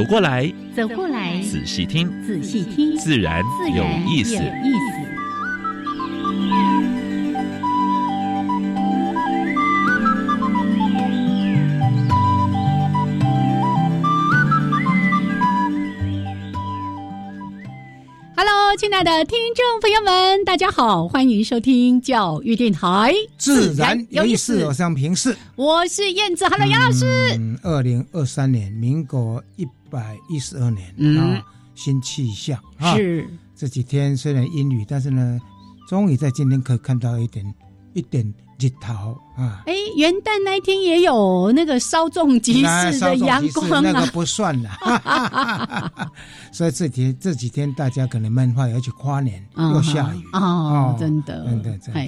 走过来，走过来，仔细听，仔细听，自然有意思。亲爱的听众朋友们，大家好，欢迎收听教育电台，自然有意思。我是平视，我是燕子，Hello，杨老师。二零二三年，民国一百一十二年啊，新气象是这几天虽然阴雨，但是呢，终于在今天可以看到一点一点。日头啊！哎，元旦那一天也有那个稍纵即逝的阳光啊，那个不算了。所以这几这几天大家可能闷坏，要去跨年又下雨哦，真的，真的，真的。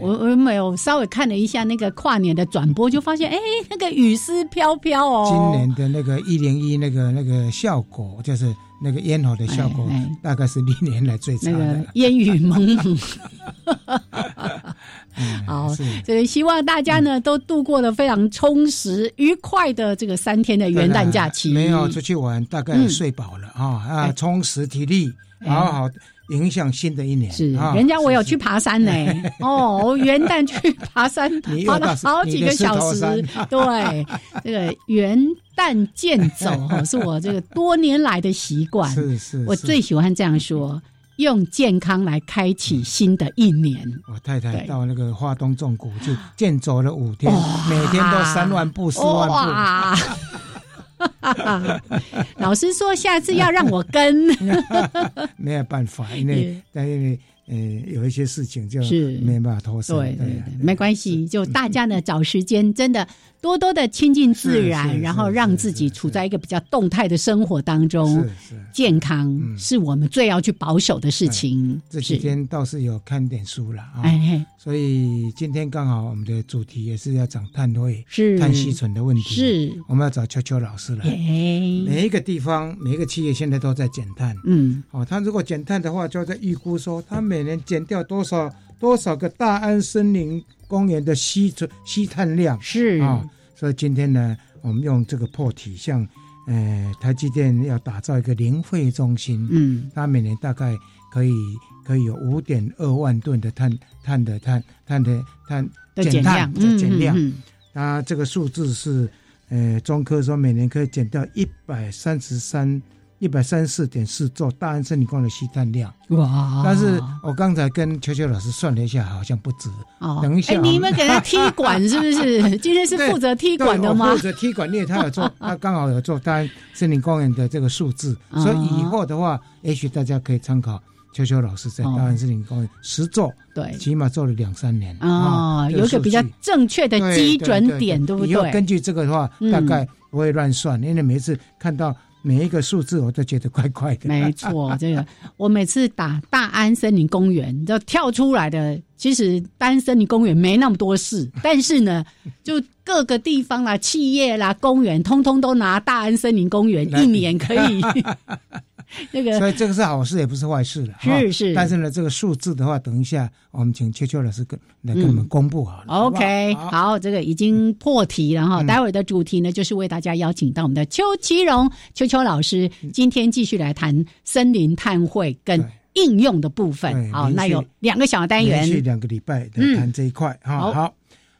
我我没有稍微看了一下那个跨年的转播，就发现哎，那个雨丝飘飘哦。今年的那个一零一那个那个效果，就是那个烟火的效果，大概是历年来最差的，烟雨蒙蒙。好，所以希望大家呢都度过了非常充实、愉快的这个三天的元旦假期。没有出去玩，大概睡饱了啊啊，充实体力，好好影响新的一年。是，人家我有去爬山呢。哦，元旦去爬山，爬了好几个小时。对，这个元旦健走哈，是我这个多年来的习惯。是是，我最喜欢这样说。用健康来开启新的一年。我太太到那个华东纵谷就健走了五天，每天都三万步、四万步。老师说下次要让我跟，没有办法，因为因为。呃，有一些事情就是没办法脱身。对对对，没关系，就大家呢 找时间，真的多多的亲近自然，然后让自己处在一个比较动态的生活当中。健康是我们最要去保守的事情。这几天倒是有看点书了啊，所以今天刚好我们的主题也是要讲碳汇、是碳吸存的问题。是，我们要找秋秋老师来。每一个地方、每一个企业现在都在减碳。嗯，哦，他如果减碳的话，就在预估说他每每年减掉多少多少个大安森林公园的吸存吸碳量。是。啊，所以今天呢，我们用这个破体，像呃台积电要打造一个零废中心，嗯，它每年大概可以可以有五点二万吨的碳碳的碳碳的碳减碳的减量，它这个数字是呃中科说每年可以减掉一百三十三。一百三十四点四座大安森林公园的吸碳量哇！但是我刚才跟秋秋老师算了一下，好像不止。哦，等一下，你们给他踢馆是不是？今天是负责踢馆的吗？负责踢馆，因为他有做，他刚好有做大安森林公园的这个数字，所以以后的话，也许大家可以参考秋秋老师在大安森林公园实做，对，起码做了两三年啊，有一个比较正确的基准点，对不对？以后根据这个的话，大概不会乱算，因为每次看到。每一个数字我都觉得怪怪的。没错，这个 我每次打大安森林公园，就跳出来的。其实大安森林公园没那么多事，但是呢，就各个地方啦、企业啦、公园，通通都拿大安森林公园一年可以。那个，所以这个是好事，也不是坏事了。是是，但是呢，这个数字的话，等一下我们请秋秋老师跟来跟我们公布好了。OK，好，这个已经破题了哈。待会儿的主题呢，就是为大家邀请到我们的邱其荣秋秋老师，今天继续来谈森林碳汇跟应用的部分。好，那有两个小单元，连续两个礼拜来谈这一块。哈，好，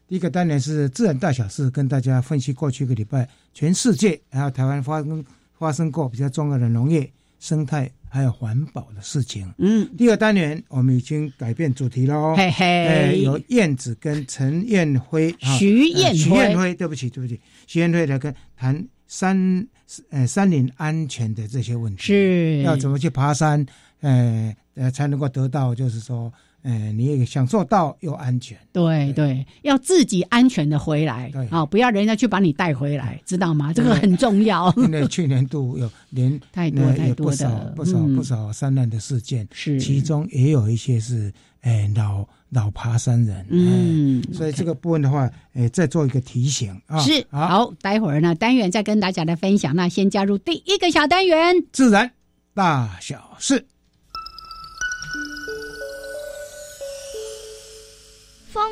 第一个单元是自然大小事，跟大家分析过去一个礼拜全世界还有台湾发生发生过比较重要的农业。生态还有环保的事情。嗯，第二单元我们已经改变主题喽。嘿嘿，有燕子跟陈燕辉、徐燕徐燕辉，对不起，对不起，徐燕辉来跟谈山呃山林安全的这些问题，是。要怎么去爬山，呃呃才能够得到就是说嗯，你也享受到又安全。对对，要自己安全的回来，对啊，不要人家去把你带回来，知道吗？这个很重要。因为去年度有连 太多太多的不少不少山难的事件，是其中也有一些是哎老老爬山人，嗯，所以这个部分的话，哎，再做一个提醒啊。是好，待会儿呢单元再跟大家来分享。那先加入第一个小单元，自然大小事。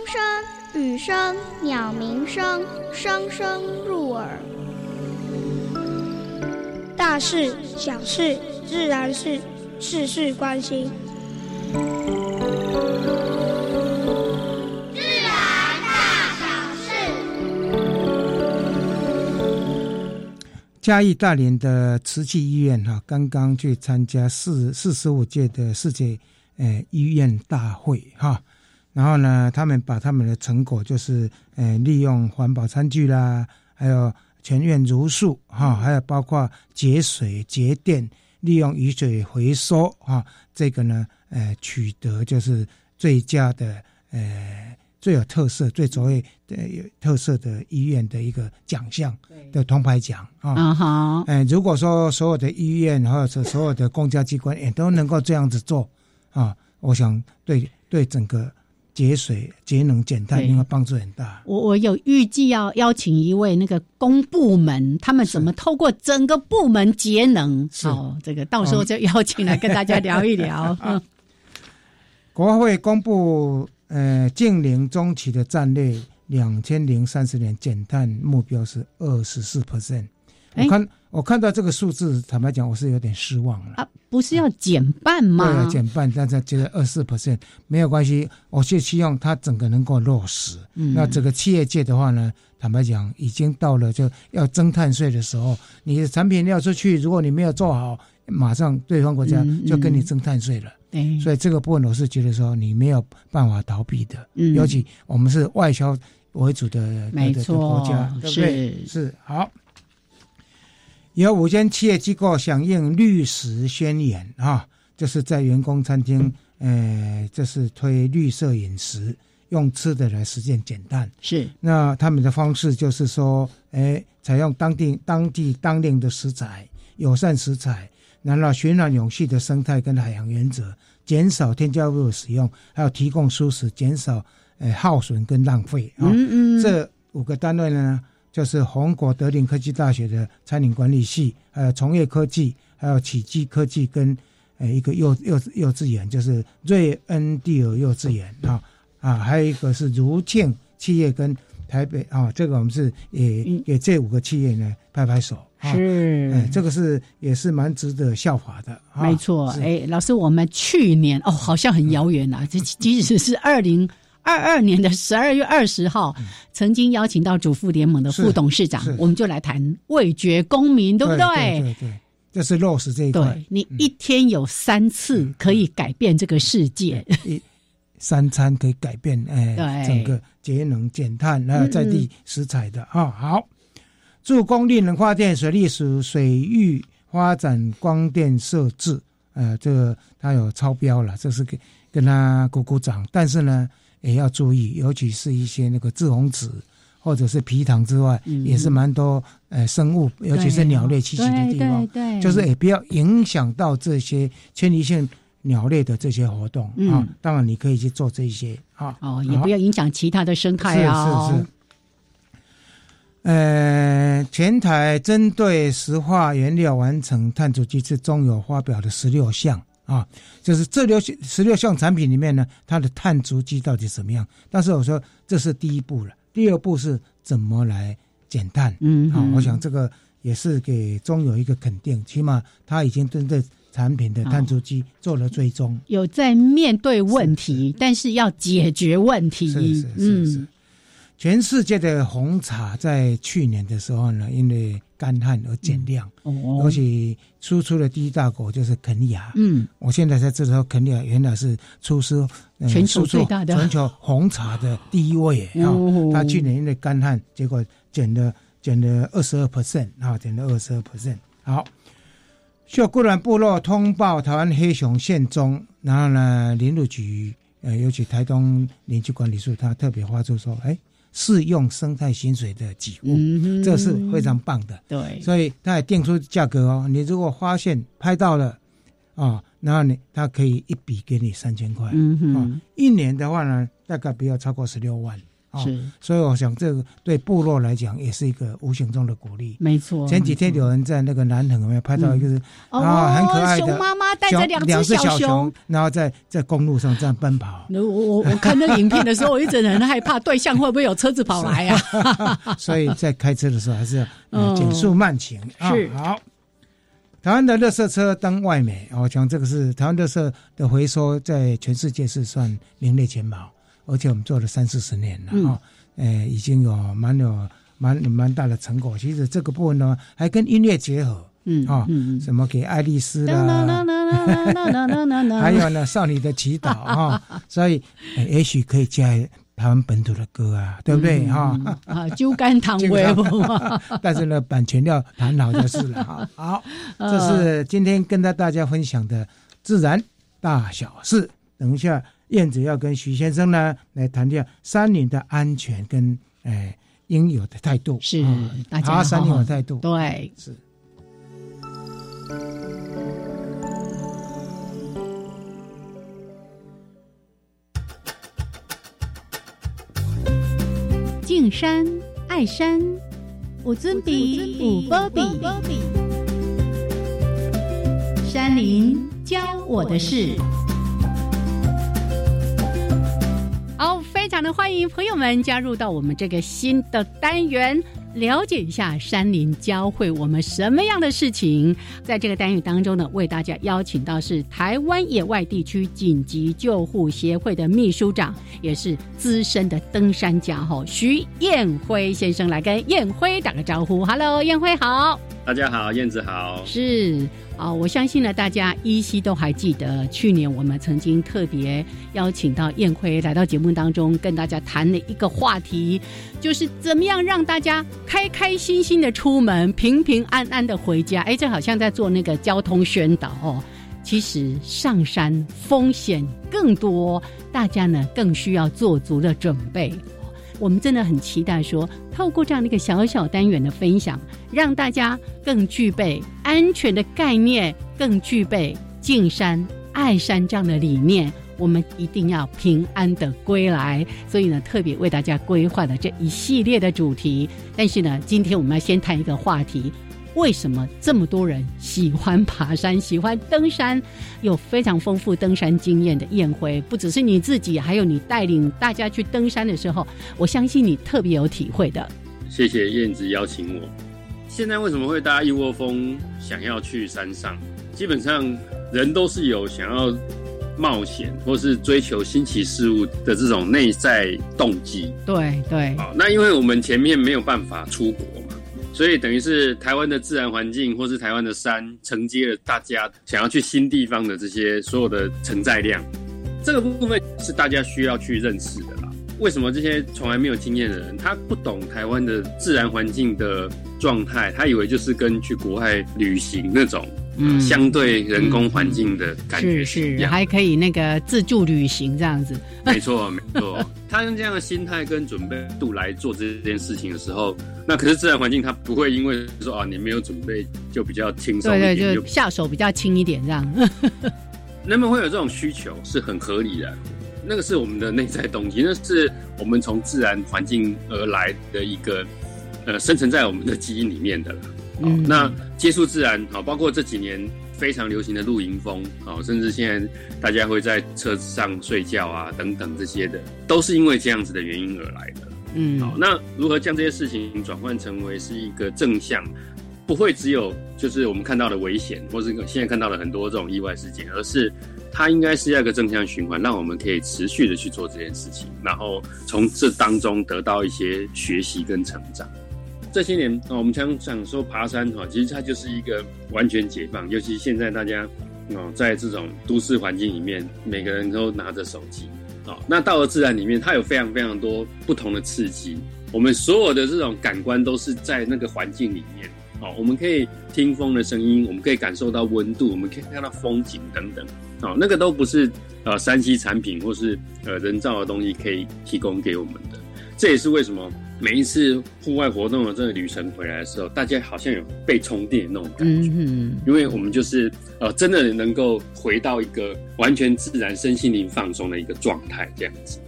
声、雨声、鸟鸣声，声声入耳。大事、小事、自然事，事事关心。自然大小事。嘉义大连的慈济医院哈，刚刚去参加四四十五届的世界呃医院大会哈。然后呢，他们把他们的成果，就是呃，利用环保餐具啦，还有全院如素哈，还有包括节水节电，利用雨水回收哈，这个呢，呃，取得就是最佳的呃最有特色、最卓越的有特色的医院的一个奖项的铜牌奖啊。啊哈，哎，如果说所有的医院或者所有的公家机关也都能够这样子做啊，我想对对整个。节水、节能、减碳，应该帮助很大。我我有预计要邀请一位那个公部门，他们怎么透过整个部门节能？哦，这个到时候就邀请来跟大家聊一聊。国会公布呃，近零中期的战略，两千零三十年减碳目标是二十四 percent。我看我看到这个数字，坦白讲，我是有点失望了。啊，不是要减半吗？对啊，减半，但是觉得二四 percent 没有关系，我是希望它整个能够落实。嗯，那整个企业界的话呢，坦白讲，已经到了就要征碳税的时候，你的产品要出去，如果你没有做好，马上对方国家就跟你征碳税了。对，所以这个部分我是觉得说，你没有办法逃避的。嗯，尤其我们是外销为主的没错国家，对不对？是好。有五间企业机构响应绿食宣言啊，就是在员工餐厅，呃，就是推绿色饮食，用吃的来实现减碳。是，那他们的方式就是说，哎，采用当地当地当令的食材，友善食材，然后循环永续的生态跟海洋原则，减少添加物的使用，还有提供舒适，减少呃耗损跟浪费啊。嗯嗯，这五个单位呢？就是红果德林科技大学的餐饮管理系，还有从业科技，还有启基科技跟呃一个幼幼幼稚园，就是瑞恩蒂尔幼稚园啊啊，还有一个是如庆企业跟台北啊，这个我们是也给这五个企业呢拍拍手，是，哎，这个是也是蛮值得效法的，没错，哎，老师，我们去年哦，好像很遥远啊，这即使是二零。二二年的十二月二十号，曾经邀请到主妇联盟的副董事长，我们就来谈味觉公民，对不对？对对，这是落实这一块。你一天有三次可以改变这个世界，一三餐可以改变哎，整个节能减碳，还有在地食材的啊。好，助公立能发电水利署水域发展光电设置，呃，这个它有超标了，这是给跟他鼓鼓掌，但是呢。也要注意，尤其是一些那个致红子或者是皮糖之外，也是蛮多呃生物，尤其是鸟类栖息的地方，就是也不要影响到这些迁移性鸟类的这些活动啊。当然，你可以去做这些啊。哦，也不要影响其他的生态啊。是是是。呃，前台针对石化原料完成碳足迹之中有发表的十六项。啊，就是这六十六项产品里面呢，它的碳足迹到底怎么样？但是我说这是第一步了，第二步是怎么来减碳？嗯，啊，我想这个也是给中有一个肯定，起码他已经针对产品的碳足迹做了追踪，有在面对问题，但是要解决问题。是是是是。全世界的红茶在去年的时候呢，因为干旱而减量，而且输出的第一大国就是肯尼亚。嗯，我现在才知道肯尼亚原来是出师全球最大的全球红茶的第一位啊。他去年因为干旱，结果减了减了二十二 percent 啊，减了二十二 percent。好，秀姑兰部落通报台湾黑熊现踪，然后呢，林路局呃，尤其台东林区管理处，他特别发出说，哎，适用生态薪水的给付，这是非常棒的。对，所以他也定出价格哦。你如果发现拍到了，啊，然后你他可以一笔给你三千块，嗯哼，一年的话呢，大概不要超过十六万。是，所以我想这个对部落来讲也是一个无形中的鼓励。没错，前几天有人在那个南横有没有拍到一个啊很可爱的熊妈妈带着两只小熊，然后在在公路上这样奔跑。我我我看那影片的时候，我一直很害怕对象会不会有车子跑来呀？所以在开车的时候还是要减速慢行。是好，台湾的乐色车当外美，我讲这个是台湾乐色的回收，在全世界是算名列前茅。而且我们做了三四十年了啊，呃，已经有蛮有蛮蛮大的成果。其实这个部分呢，还跟音乐结合，嗯啊，什么给爱丽丝啦，还有呢少女的祈祷啊，所以也许可以加台湾本土的歌啊，对不对哈？啊，酒干倘卖无但是呢，版权要谈好就是了哈。好，这是今天跟大大家分享的自然大小事。等一下。燕子要跟徐先生呢来谈下山林的安全跟诶应有的态度，是大家山林的态度，对，是。敬山爱山，我尊比五波比，山林教我的事。常的欢迎朋友们加入到我们这个新的单元，了解一下山林教会我们什么样的事情。在这个单元当中呢，为大家邀请到是台湾野外地区紧急救护协会的秘书长，也是资深的登山家哈徐彦辉先生来跟彦辉打个招呼。Hello，彦辉好，大家好，燕子好，是。啊，我相信呢，大家依稀都还记得，去年我们曾经特别邀请到燕辉来到节目当中，跟大家谈了一个话题，就是怎么样让大家开开心心的出门，平平安安的回家。哎，这好像在做那个交通宣导哦。其实上山风险更多，大家呢更需要做足了准备。我们真的很期待说，透过这样的一个小小单元的分享，让大家更具备安全的概念，更具备敬山爱山这样的理念。我们一定要平安的归来。所以呢，特别为大家规划了这一系列的主题。但是呢，今天我们要先谈一个话题。为什么这么多人喜欢爬山、喜欢登山？有非常丰富登山经验的燕辉，不只是你自己，还有你带领大家去登山的时候，我相信你特别有体会的。谢谢燕子邀请我。现在为什么会大家一窝蜂想要去山上？基本上人都是有想要冒险或是追求新奇事物的这种内在动机。对对。好，那因为我们前面没有办法出国。所以等于是台湾的自然环境，或是台湾的山，承接了大家想要去新地方的这些所有的承载量。这个部分是大家需要去认识的啦。为什么这些从来没有经验的人，他不懂台湾的自然环境的状态，他以为就是跟去国外旅行那种。嗯，相对人工环境的感觉是是，还可以那个自助旅行这样子。没错没错，他用这样的心态跟准备度来做这件事情的时候，那可是自然环境他不会因为说啊你没有准备就比较轻松，对对，就下手比较轻一点这样。人们会有这种需求是很合理的，那个是我们的内在动机，那是我们从自然环境而来的一个呃生存在我们的基因里面的了。好，那接触自然，好，包括这几年非常流行的露营风，好，甚至现在大家会在车子上睡觉啊，等等这些的，都是因为这样子的原因而来的。嗯，好，那如何将这些事情转换成为是一个正向，不会只有就是我们看到的危险，或是现在看到的很多这种意外事件，而是它应该是要一个正向循环，让我们可以持续的去做这件事情，然后从这当中得到一些学习跟成长。这些年啊，我们常常说爬山哈，其实它就是一个完全解放。尤其现在大家哦，在这种都市环境里面，每个人都拿着手机啊。那到了自然里面，它有非常非常多不同的刺激。我们所有的这种感官都是在那个环境里面哦。我们可以听风的声音，我们可以感受到温度，我们可以看到风景等等。哦，那个都不是呃山西产品或是呃人造的东西可以提供给我们的。这也是为什么每一次户外活动的这个旅程回来的时候，大家好像有被充电那种感觉，因为我们就是呃真的能够回到一个完全自然、身心灵放松的一个状态这样子。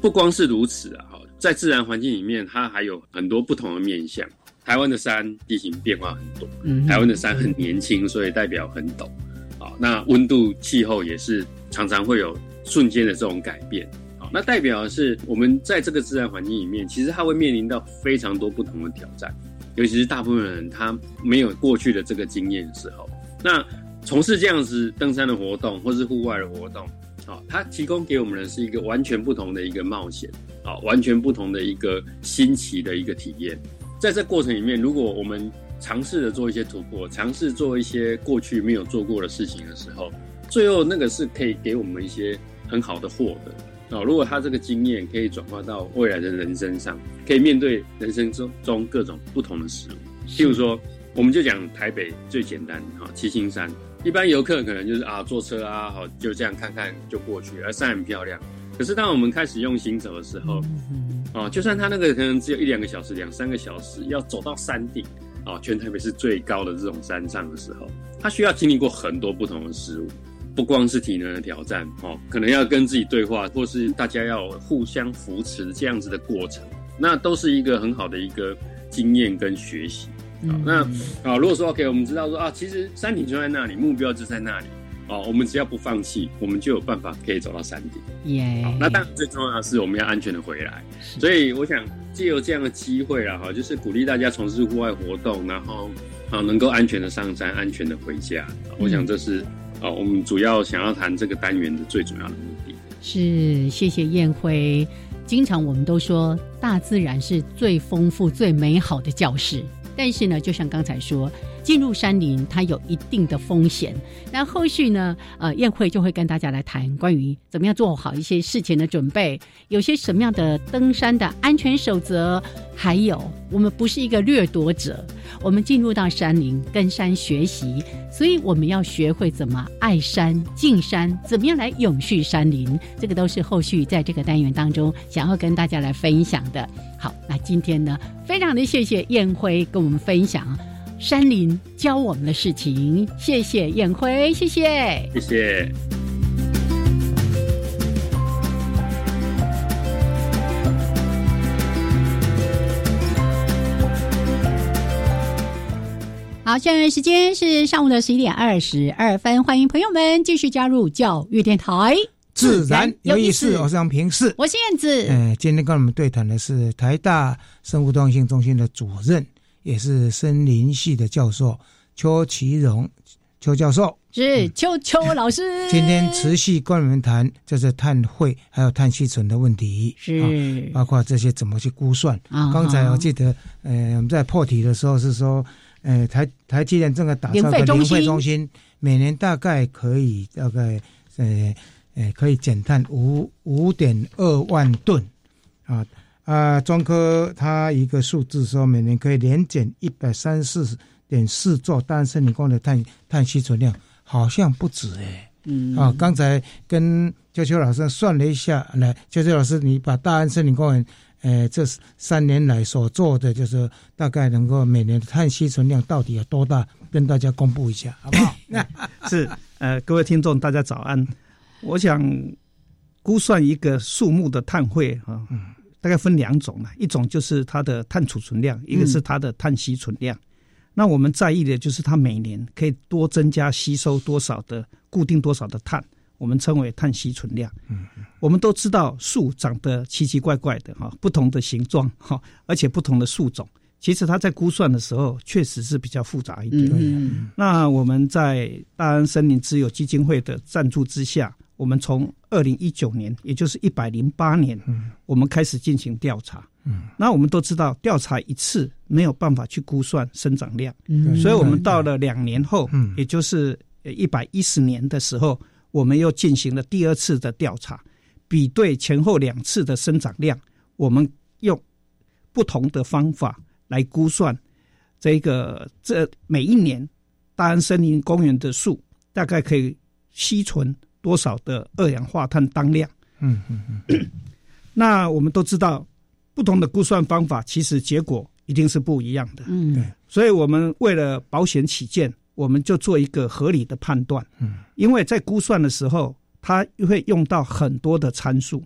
不光是如此啊，在自然环境里面，它还有很多不同的面向。台湾的山地形变化很多，台湾的山很年轻，所以代表很陡。啊，那温度、气候也是常常会有瞬间的这种改变。那代表的是我们在这个自然环境里面，其实它会面临到非常多不同的挑战，尤其是大部分人他没有过去的这个经验的时候，那从事这样子登山的活动或是户外的活动，啊，它提供给我们的是一个完全不同的一个冒险，啊，完全不同的一个新奇的一个体验。在这过程里面，如果我们尝试着做一些突破，尝试做一些过去没有做过的事情的时候，最后那个是可以给我们一些很好的获得啊。如果他这个经验可以转化到未来的人生上，可以面对人生中中各种不同的事物。譬如说，我们就讲台北最简单啊，七星山。一般游客可能就是啊坐车啊，好就这样看看就过去，而山很漂亮。可是当我们开始用心走的时候，哦，就算他那个可能只有一两个小时、两三个小时，要走到山顶，啊，全台北是最高的这种山上的时候，他需要经历过很多不同的事物，不光是体能的挑战，哦，可能要跟自己对话，或是大家要互相扶持这样子的过程，那都是一个很好的一个经验跟学习。好那啊，如果说 OK，我们知道说啊，其实山顶就在那里，目标就在那里。哦，我们只要不放弃，我们就有办法可以走到山顶。耶！那当然最重要的是我们要安全的回来。所以我想借由这样的机会啊，哈，就是鼓励大家从事户外活动，然后啊能够安全的上山，安全的回家。我想这是啊我们主要想要谈这个单元的最主要的目的。是，谢谢燕辉。经常我们都说，大自然是最丰富、最美好的教室。但是呢，就像刚才说。进入山林，它有一定的风险。那后续呢？呃，宴会就会跟大家来谈关于怎么样做好一些事前的准备，有些什么样的登山的安全守则，还有我们不是一个掠夺者，我们进入到山林跟山学习，所以我们要学会怎么爱山敬山，怎么样来永续山林。这个都是后续在这个单元当中想要跟大家来分享的。好，那今天呢，非常的谢谢宴辉跟我们分享。山林教我们的事情，谢谢燕辉，谢谢，谢谢。好，现在时间是上午的十一点二十二分，欢迎朋友们继续加入教育电台，自然有意思。我是杨平视，我是燕子。嗯，今天跟我们对谈的是台大生物多样性中心的主任。也是森林系的教授邱其荣邱教授。是邱邱老师，今天持续跟我们谈就是碳汇还有碳吸存的问题，是。包括这些怎么去估算。刚才我记得，呃，我们在破题的时候是说，呃，台台积电正在打造个零费中心，每年大概可以大概呃呃可以减碳五五点二万吨。啊。啊，中科它一个数字说，每年可以年减一百三十四点四座大安森林公园的碳碳吸存量，好像不止哎。嗯。啊，刚才跟秋秋老师算了一下，来，秋秋老师，你把大安森林公园，呃，这三年来所做的，就是大概能够每年的碳吸存量到底有多大，跟大家公布一下，好不好？是，呃，各位听众，大家早安。我想估算一个树木的碳汇啊。嗯。大概分两种了，一种就是它的碳储存量，一个是它的碳吸存量。那我们在意的就是它每年可以多增加吸收多少的固定多少的碳，我们称为碳吸存量。嗯，我们都知道树长得奇奇怪怪的哈，不同的形状哈，而且不同的树种，其实它在估算的时候确实是比较复杂一点。嗯，那我们在大安森林自有基金会的赞助之下。我们从二零一九年，也就是一百零八年，我们开始进行调查。那我们都知道，调查一次没有办法去估算生长量，所以我们到了两年后，也就是一百一十年的时候，我们又进行了第二次的调查，比对前后两次的生长量，我们用不同的方法来估算这个这每一年大安森林公园的树大概可以。吸存多少的二氧化碳当量。嗯嗯嗯。那我们都知道，不同的估算方法，其实结果一定是不一样的。嗯，对。所以我们为了保险起见，我们就做一个合理的判断。嗯，因为在估算的时候，它会用到很多的参数。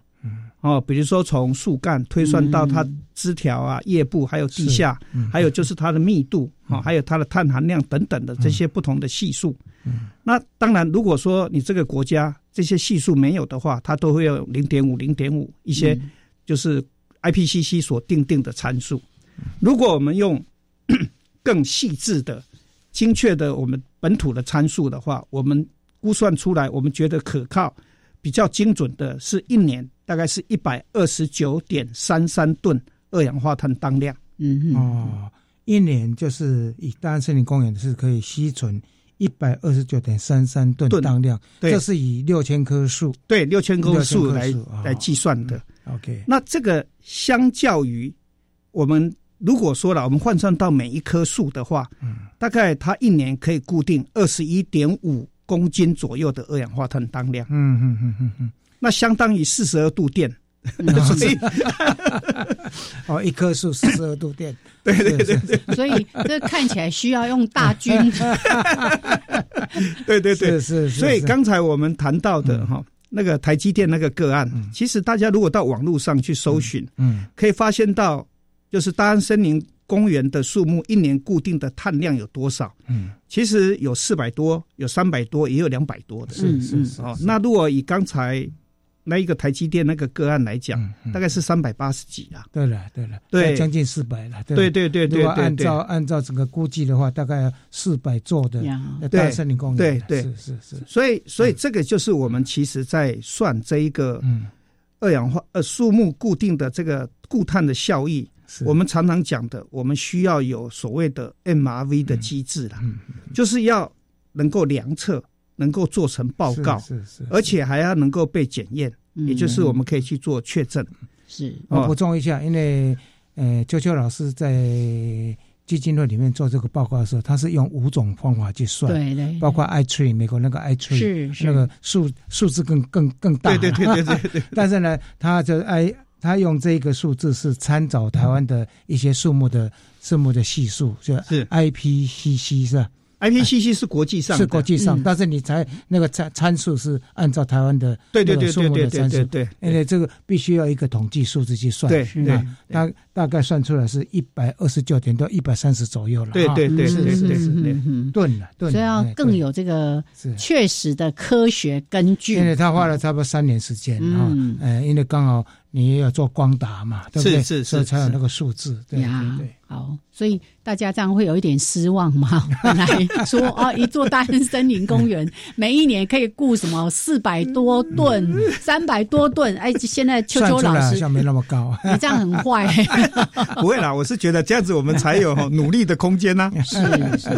嗯，哦，比如说从树干推算到它枝条啊、叶部，还有地下，还有就是它的密度啊，还有它的碳含量等等的这些不同的系数。嗯，那当然，如果说你这个国家这些系数没有的话，它都会有零点五、零点五一些，就是 IPCC 所定定的参数。如果我们用 更细致的、精确的我们本土的参数的话，我们估算出来，我们觉得可靠、比较精准的是一年大概是一百二十九点三三吨二氧化碳当量。嗯哦，一年就是以大安森林公园是可以吸存一百二十九点三三吨当量，这是以六千棵树。对六千棵树来来计算的。OK，那这个相较于我们。如果说了，我们换算到每一棵树的话，嗯，大概它一年可以固定二十一点五公斤左右的二氧化碳当量，嗯嗯嗯嗯嗯，那相当于四十二度电，所以 哦，一棵树四十二度电，对对对对，所以这看起来需要用大军，对对对，是是，所以刚才我们谈到的哈。那个台积电那个个案，其实大家如果到网络上去搜寻，嗯，可以发现到。就是大安森林公园的树木一年固定的碳量有多少？嗯，其实有四百多，有三百多，也有两百多的。是是是。哦，那如果以刚才那一个台积电那个个案来讲，大概是三百八十几啊。对了对了，对，将近四百了。对对对对。如果按照按照整个估计的话，大概四百座的大森林公园。对对是是是。所以所以这个就是我们其实在算这一个二氧化呃树木固定的这个固碳的效益。我们常常讲的，我们需要有所谓的 MRV 的机制啦，嗯，就是要能够量测，能够做成报告，是是，而且还要能够被检验，也就是我们可以去做确证。是，我补充一下，因为呃，秋秋老师在基金会里面做这个报告的时候，他是用五种方法去算，对对，包括 i tree 美国那个 i tree 是是。那个数数字更更更大，对对对对对对，但是呢，他就 i 他用这个数字是参照台湾的一些树木的树木的系数，是。IPCC 是吧？IPCC 是国际上是国际上，但是你才那个参参数是按照台湾的对对对树木的参数，对，因为这个必须要一个统计数字去算，对对，大大概算出来是一百二十九点到一百三十左右了，对对对是是是是吨了，吨，所以要更有这个确实的科学根据。因为他花了差不多三年时间啊，呃，因为刚好。你也要做光达嘛，对不对？是是，所以才有那个数字。对对对，好，所以大家这样会有一点失望嘛？本来说哦，一座大安森林公园 每一年可以雇什么四百多吨、三百多吨，哎，现在秋秋老师好像没那么高，你这样很坏。不会啦，我是觉得这样子我们才有努力的空间呢。是是，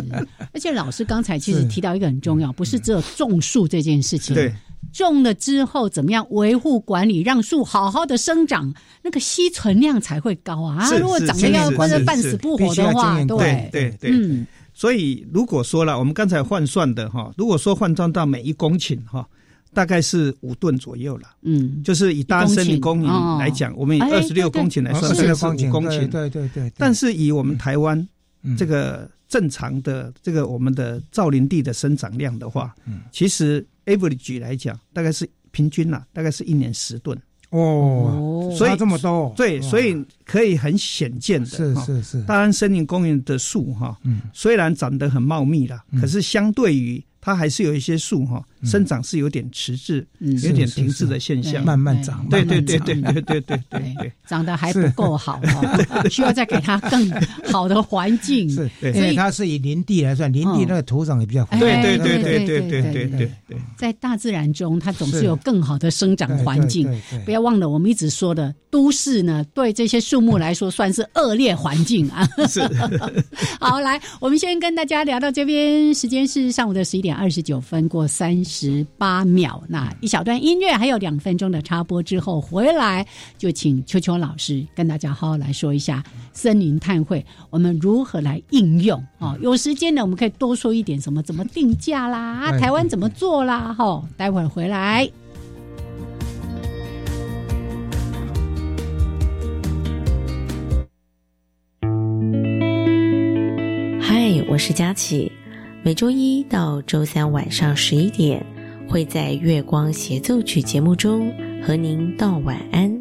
而且老师刚才其实提到一个很重要，不是只有种树这件事情。对。种了之后怎么样维护管理，让树好好的生长，那个吸存量才会高啊！如果长得要或者半死不活的话，对对对，嗯。所以如果说了，我们刚才换算的哈，如果说换算到每一公顷哈，大概是五吨左右了。嗯，就是以大森林公园来讲，我们以二十六公顷来算，是五公顷。对对对。但是以我们台湾这个正常的这个我们的造林地的生长量的话，嗯，其实。Average 来讲，大概是平均啦，大概是一年十吨。哦，所以这么多，对，所以可以很显见的，是是是，大安森林公园的树哈，嗯，虽然长得很茂密了，可是相对于。它还是有一些树哈，生长是有点迟滞，有点停滞的现象，慢慢长，对对对对对对对对，长得还不够好哈，需要再给它更好的环境。是，所以它是以林地来算，林地那个土壤也比较好。对对对对对对对对对，在大自然中，它总是有更好的生长环境。不要忘了，我们一直说的，都市呢，对这些树木来说算是恶劣环境啊。是，好，来，我们先跟大家聊到这边，时间是上午的十一点。二十九分过三十八秒。那一小段音乐，还有两分钟的插播之后回来，就请秋秋老师跟大家好好来说一下森林碳汇，我们如何来应用哦。有时间呢，我们可以多说一点什么，怎么定价啦，啊，台湾怎么做啦，哈，待会儿回来。嗨，我是佳琪。每周一到周三晚上十一点，会在月光协奏曲节目中和您道晚安。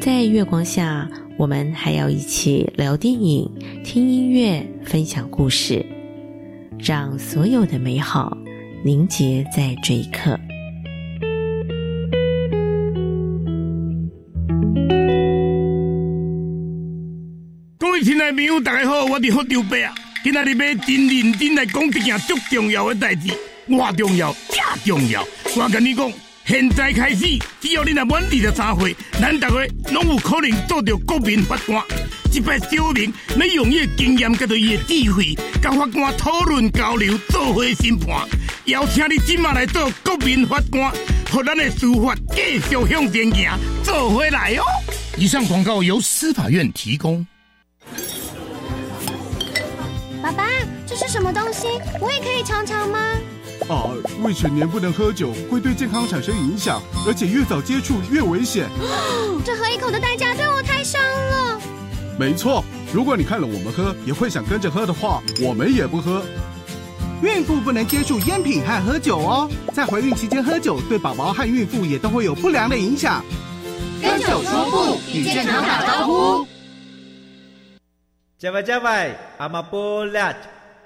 在月光下，我们还要一起聊电影、听音乐、分享故事，让所有的美好凝结在这一刻。各位亲爱的朋友，大家好，我是福州伯啊。今仔日要真认真来讲一件足重要的代志，我重要，真重要。我跟你讲，现在开始，只要你若满二十三岁，咱大家拢有可能做到国民法官。一摆小明你用伊的经验，甲着伊的智慧，甲法官讨论交流，做伙审判。邀请你今晚来做国民法官，和咱的司法继续向前行，做回来哦。以上广告由司法院提供。这是什么东西？我也可以尝尝吗？啊，未成年不能喝酒，会对健康产生影响，而且越早接触越危险。这喝一口的代价对我太伤了。没错，如果你看了我们喝，也会想跟着喝的话，我们也不喝。孕妇不能接触烟品和喝酒哦，在怀孕期间喝酒，对宝宝和孕妇也都会有不良的影响。跟酒说不，与健康打招呼。加外加外，阿玛波拉，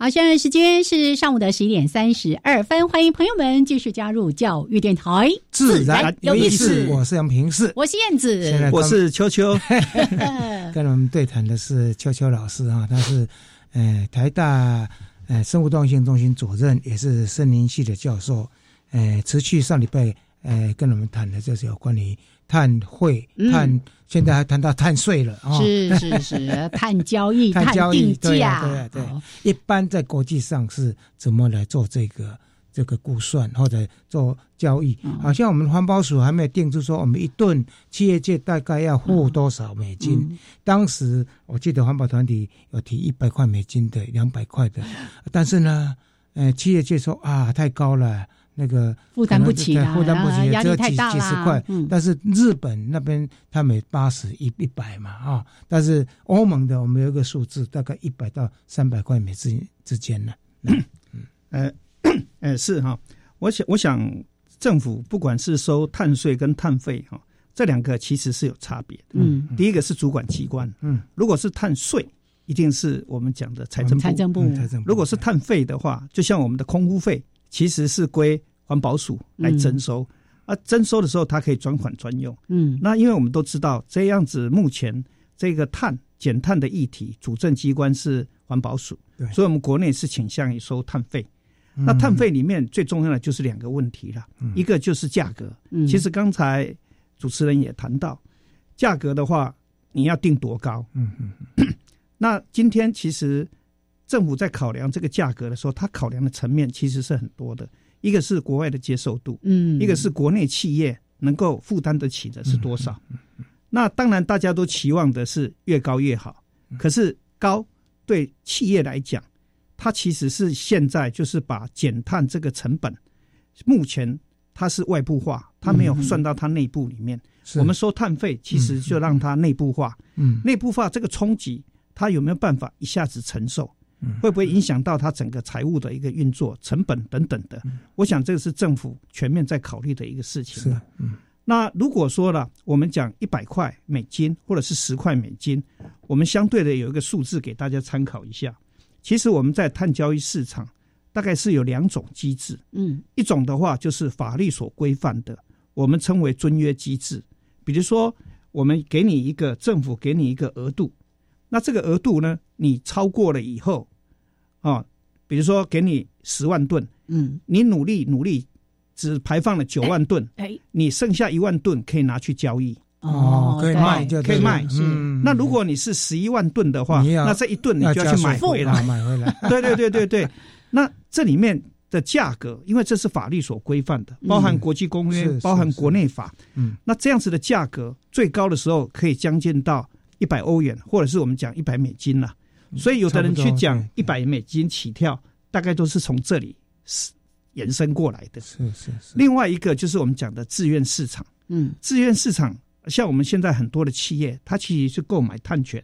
好，现在时间是上午的十一点三十二分，欢迎朋友们继续加入教育电台，自然有意思。我是杨平是，我是燕子，我是秋秋。跟我们对谈的是秋秋老师啊，他是呃台大呃生物多样性中心主任，也是森林系的教授。呃，持续上礼拜呃跟我们谈的就是有关于。碳汇、碳，现在还谈到碳税了啊！是是是，碳交易、碳定价，对对对。一般在国际上是怎么来做这个这个估算或者做交易？好像我们环保署还没有定出说，我们一吨企业界大概要付多少美金？当时我记得环保团体有提一百块美金的、两百块的，但是呢，呃，企业界说啊，太高了。那个负担不起负担不起，压力太大几十块。但是日本那边他每八十一一百嘛啊，但是欧盟的我们有一个数字，大概一百到三百块美金之间呢。嗯，呃，呃是哈，我想我想政府不管是收碳税跟碳费哈，这两个其实是有差别的。嗯，第一个是主管机关，嗯，如果是碳税，一定是我们讲的财政部。财政部，财政部。如果是碳费的话，就像我们的空污费。其实是归环保署来征收，啊，征收的时候它可以专款专用。嗯，那因为我们都知道这样子，目前这个碳减碳的议题，主政机关是环保署，所以我们国内是倾向于收碳费。那碳费里面最重要的就是两个问题了，一个就是价格。其实刚才主持人也谈到，价格的话你要定多高？嗯嗯。那今天其实。政府在考量这个价格的时候，它考量的层面其实是很多的。一个是国外的接受度，嗯，一个是国内企业能够负担得起的是多少。那当然大家都期望的是越高越好。可是高对企业来讲，它其实是现在就是把减碳这个成本，目前它是外部化，它没有算到它内部里面。我们说碳费，其实就让它内部化。嗯，内部化这个冲击，它有没有办法一下子承受？会不会影响到它整个财务的一个运作成本等等的？我想这个是政府全面在考虑的一个事情。是，嗯。那如果说了，我们讲一百块美金或者是十块美金，我们相对的有一个数字给大家参考一下。其实我们在碳交易市场大概是有两种机制。嗯，一种的话就是法律所规范的，我们称为遵约机制。比如说，我们给你一个政府给你一个额度，那这个额度呢，你超过了以后，啊，比如说给你十万吨，嗯，你努力努力，只排放了九万吨，哎，你剩下一万吨可以拿去交易。哦，可以卖可以卖。嗯，那如果你是十一万吨的话，那这一吨你就要去买回来，买回来。对对对对对。那这里面的价格，因为这是法律所规范的，包含国际公约，包含国内法。嗯。那这样子的价格，最高的时候可以将近到一百欧元，或者是我们讲一百美金了。所以有的人去讲一百美金起跳，大概都是从这里延伸过来的。是是是。另外一个就是我们讲的自愿市场。嗯。自愿市场。像我们现在很多的企业，它其实是购买碳权，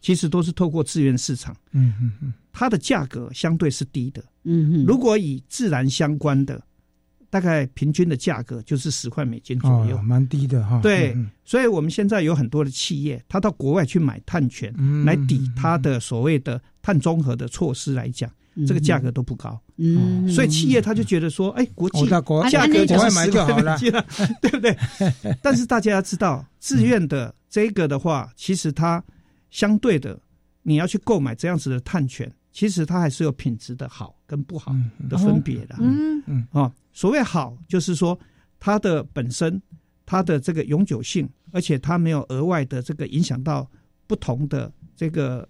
其实都是透过自愿市场。嗯嗯嗯，它的价格相对是低的。嗯嗯，如果以自然相关的，大概平均的价格就是十块美金左右，蛮低的哈。对，所以我们现在有很多的企业，他到国外去买碳权，来抵他的所谓的碳中和的措施来讲。这个价格都不高，嗯，所以企业他就觉得说，哎，国际价格就是买就好了，对不对？但是大家要知道，自愿的这个的话，其实它相对的，你要去购买这样子的碳权，其实它还是有品质的好跟不好的分别的。嗯嗯啊，所谓好，就是说它的本身它的这个永久性，而且它没有额外的这个影响到不同的这个。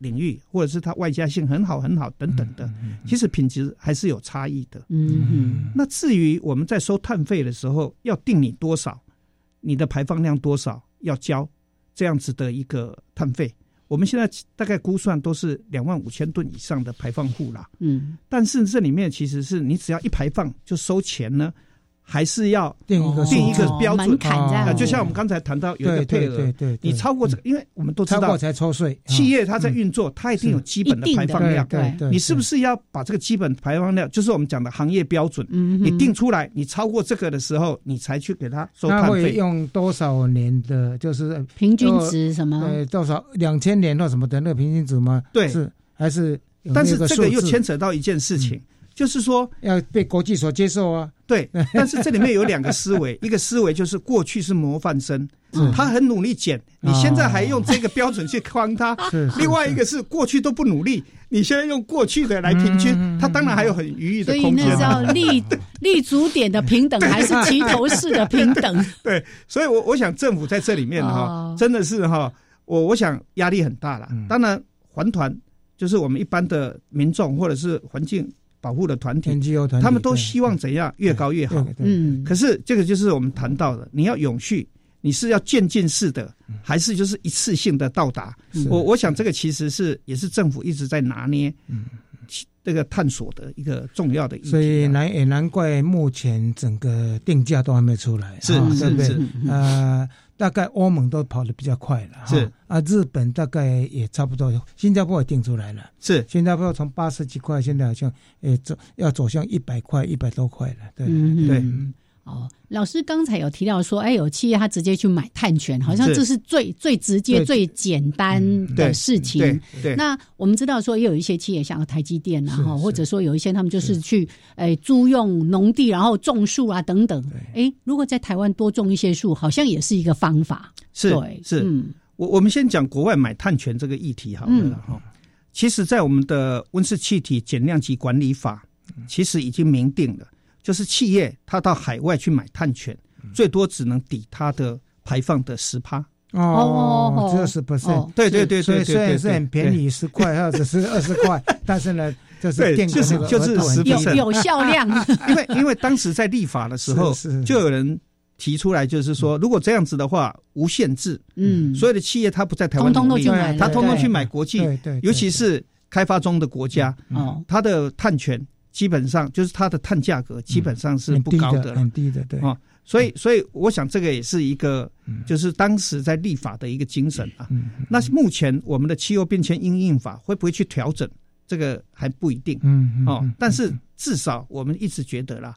领域，或者是它外加性很好很好等等的，其实品质还是有差异的。嗯嗯。那至于我们在收碳费的时候，要定你多少，你的排放量多少要交这样子的一个碳费，我们现在大概估算都是两万五千吨以上的排放户啦。嗯。但是这里面其实是你只要一排放就收钱呢。还是要定一个定一个标准，啊，就像我们刚才谈到有一个配额，对对，你超过这个，因为我们都知道才抽税。企业它在运作，它一定有基本的排放量，对对，你是不是要把这个基本排放量，就是我们讲的行业标准，你定出来，你超过这个的时候，你才去给他收碳费。用多少年的，就是平均值什么？对，多少两千年或什么的那个平均值吗？对，是还是？但是这个又牵扯到一件事情。就是说要被国际所接受啊，对。但是这里面有两个思维，一个思维就是过去是模范生，他很努力减，你现在还用这个标准去框他；另外一个是过去都不努力，你现在用过去的来平均，他当然还有很余裕的空间。所以那叫立 立足点的平等，还是齐头式的平等？对，所以我我想政府在这里面哈，真的是哈，我我想压力很大了。当然，环团就是我们一般的民众或者是环境。保护的团体，他们都希望怎样越高越好。嗯，可是这个就是我们谈到的，你要永续，你是要渐进式的，还是就是一次性的到达？我我想这个其实是也是政府一直在拿捏，嗯这个探索的一个重要的。所以难也难怪目前整个定价都还没出来，是是是呃。大概欧盟都跑得比较快了，是。啊，日本大概也差不多，新加坡也定出来了，是。新加坡从八十几块，现在好像也走要走向一百块，一百多块了，对对。哦，老师刚才有提到说，哎，有企业他直接去买碳权，好像这是最最直接、最简单的事情。对，那我们知道说，也有一些企业像台积电啊，哈，或者说有一些他们就是去哎租用农地，然后种树啊等等。哎，如果在台湾多种一些树，好像也是一个方法。是是，嗯，我我们先讲国外买碳权这个议题好了哈。其实，在我们的温室气体减量及管理法，其实已经明定了。就是企业，他到海外去买碳权，最多只能抵他的排放的十趴。哦，只有十。percent。对对对对，虽然是很便宜，十块或者是二十块，但是呢，就是就是就是十。有有效量。因为因为当时在立法的时候，就有人提出来，就是说，如果这样子的话，无限制，嗯，所有的企业他不在台湾努力，他通通去买国际，对，尤其是开发中的国家，哦，他的碳权。基本上就是它的碳价格基本上是不高的，很低的，对。啊，所以所以我想这个也是一个，就是当时在立法的一个精神啊。那目前我们的气候变迁应应法会不会去调整？这个还不一定，嗯哦，但是至少我们一直觉得啦，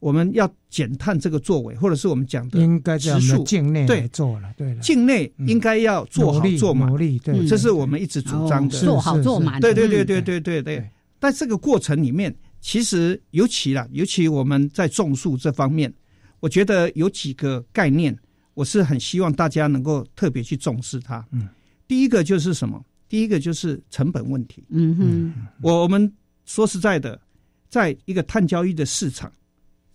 我们要减碳这个作为，或者是我们讲的应该在境内对做了，对了，境内应该要做好做满，对，这是我们一直主张的，做好做满，对对对对对对对，在这个过程里面。其实，尤其啦，尤其我们在种树这方面，我觉得有几个概念，我是很希望大家能够特别去重视它。嗯，第一个就是什么？第一个就是成本问题。嗯哼，我我们说实在的，在一个碳交易的市场，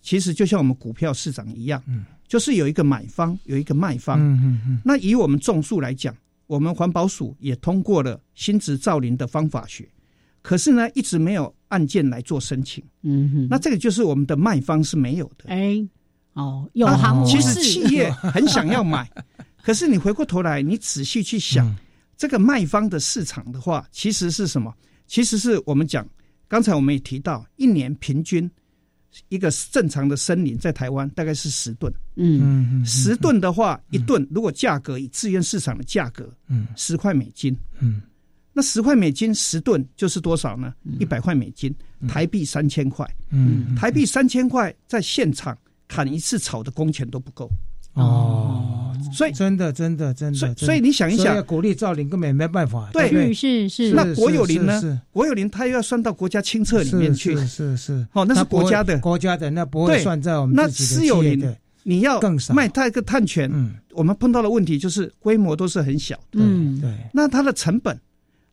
其实就像我们股票市场一样，嗯，就是有一个买方，有一个卖方。嗯嗯嗯。那以我们种树来讲，我们环保署也通过了新植造林的方法学，可是呢，一直没有案件来做申请。嗯哼，那这个就是我们的卖方是没有的。哎，哦，有行其实企业很想要买，可是你回过头来，你仔细去想。这个卖方的市场的话，其实是什么？其实是我们讲，刚才我们也提到，一年平均一个正常的森林在台湾大概是十吨。嗯，十吨的话，一吨如果价格以自愿市场的价格，嗯，十块美金，嗯，那十块美金十吨就是多少呢？一百块美金，台币三千块。嗯，台币三千块，在现场砍一次草的工钱都不够。哦，所以真的真的真的，所以你想一想，鼓励造林根本没办法。对，是是。那国有林呢？国有林它又要算到国家清册里面去。是是是。哦，那是国家的，国家的那不会算在我们那私有林的。你要卖它一个碳权，嗯，我们碰到的问题就是规模都是很小。嗯，对。那它的成本，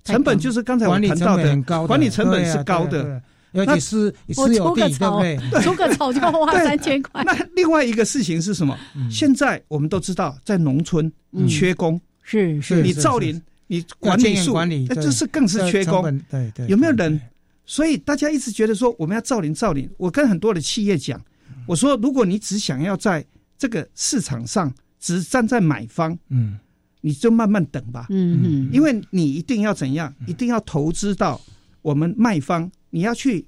成本就是刚才我谈到的，管理成本是高的。尤其是私有地，对不对？出个草就要花三千块。那另外一个事情是什么？现在我们都知道，在农村缺工，是是。你造林，你管理树，那这是更是缺工。对对。有没有人？所以大家一直觉得说，我们要造林造林。我跟很多的企业讲，我说，如果你只想要在这个市场上只站在买方，嗯，你就慢慢等吧。嗯嗯。因为你一定要怎样？一定要投资到我们卖方。你要去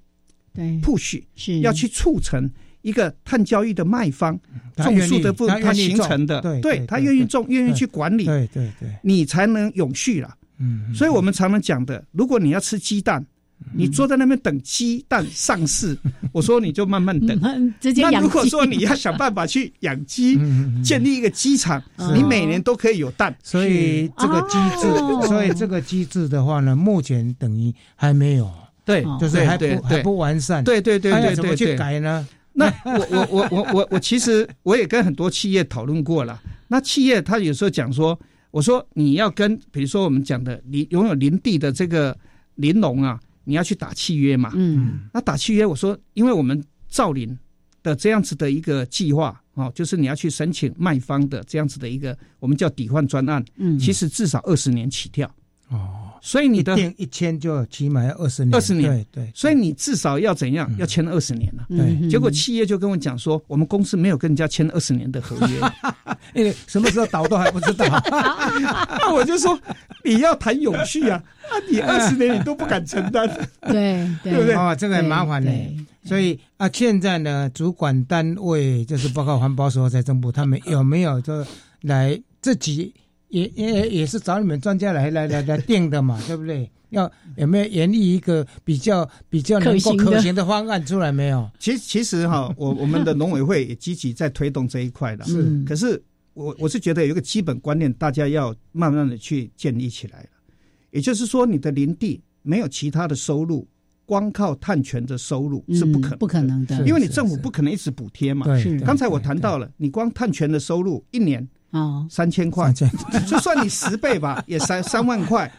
对 push 是要去促成一个碳交易的卖方种树的部分，它形成的，对他愿意种，愿意去管理，对对对，你才能永续了。嗯，所以我们常常讲的，如果你要吃鸡蛋，你坐在那边等鸡蛋上市，我说你就慢慢等。直接那如果说你要想办法去养鸡，建立一个鸡场，你每年都可以有蛋。所以这个机制，所以这个机制的话呢，目前等于还没有。对，就是还不还不完善。对对对对，怎么去改呢？那我我我我我我其实我也跟很多企业讨论过了。那企业他有时候讲说，我说你要跟比如说我们讲的林拥有林地的这个林农啊，你要去打契约嘛。嗯。那打契约，我说因为我们造林的这样子的一个计划哦，就是你要去申请卖方的这样子的一个我们叫抵换专案。嗯。其实至少二十年起跳。哦。所以你的一签就起码要二十年，二十年，对对。所以你至少要怎样？要签二十年了。对。结果企业就跟我讲说，我们公司没有跟人家签二十年的合约，因 为什么时候倒都还不知道。那我就说，你要谈永续啊，那你二十年你都不敢承担，对 对不对？哦，这个很麻烦的。所以啊，现在呢，主管单位就是包括环保署、财政部，他们有没有就来自己？也也也是找你们专家来来来来定的嘛，对不对？要有没有研议一个比较比较能够可行的方案出来没有？其实其实哈，我我们的农委会也积极在推动这一块的。是，可是我我是觉得有一个基本观念，大家要慢慢的去建立起来了。也就是说，你的林地没有其他的收入，光靠碳权的收入是不可能不可能的，因为你政府不可能一直补贴嘛。是。刚才我谈到了，你光碳权的收入一年。哦，三千块，就算你十倍吧，也三三万块。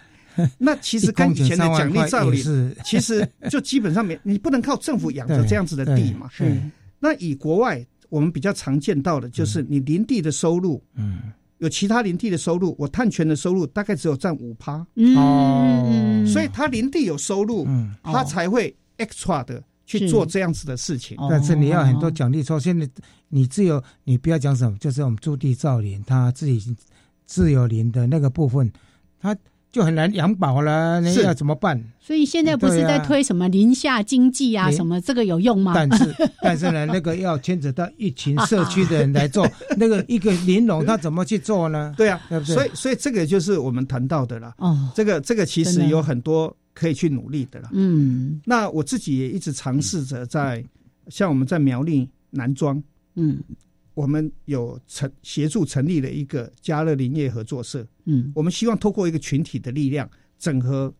那其实跟以前的奖励照理，其实就基本上没，你不能靠政府养着这样子的地嘛。是。那以国外我们比较常见到的，就是你林地的收入，嗯，有其他林地的收入，我碳权的收入大概只有占五趴。哦。所以他林地有收入，嗯，他才会 extra 的去做这样子的事情。但是你要很多奖励，说现在。你只有你不要讲什么，就是我们驻地造林，他自己自由林的那个部分，他就很难养饱了，那要怎么办？所以现在不是在推什么林下经济啊，什么这个有用吗？但是但是呢，那个要牵扯到一群社区的人来做，那个一个林农他怎么去做呢？对啊，对不对？所以所以这个就是我们谈到的了。哦，这个这个其实有很多可以去努力的了。嗯，那我自己也一直尝试着在，像我们在苗栗南庄。嗯，我们有成协助成立了一个嘉乐林业合作社。嗯，我们希望透过一个群体的力量，整合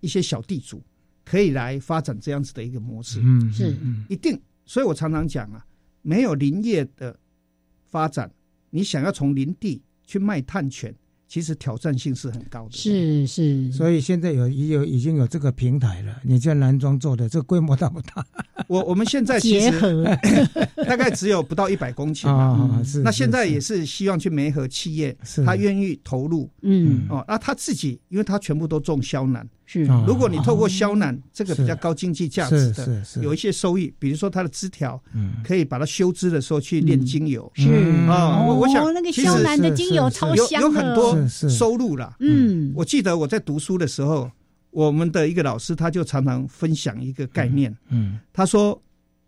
一些小地主，可以来发展这样子的一个模式。嗯，是一定。所以我常常讲啊，没有林业的发展，你想要从林地去卖碳权。其实挑战性是很高的，是是，所以现在有已有已经有这个平台了。你在南庄做的，这规模大不大？我我们现在结合 大概只有不到一百公顷 啊，是。那现在也是希望去媒合企业，他愿意投入，嗯哦，那他自己，因为他全部都种肖楠。是，如果你透过肖楠这个比较高经济价值的，有一些收益，比如说它的枝条，可以把它修枝的时候去炼精油，是。啊，我我想那个肖楠的精油超香有有很多收入了。嗯，我记得我在读书的时候，我们的一个老师他就常常分享一个概念，嗯，他说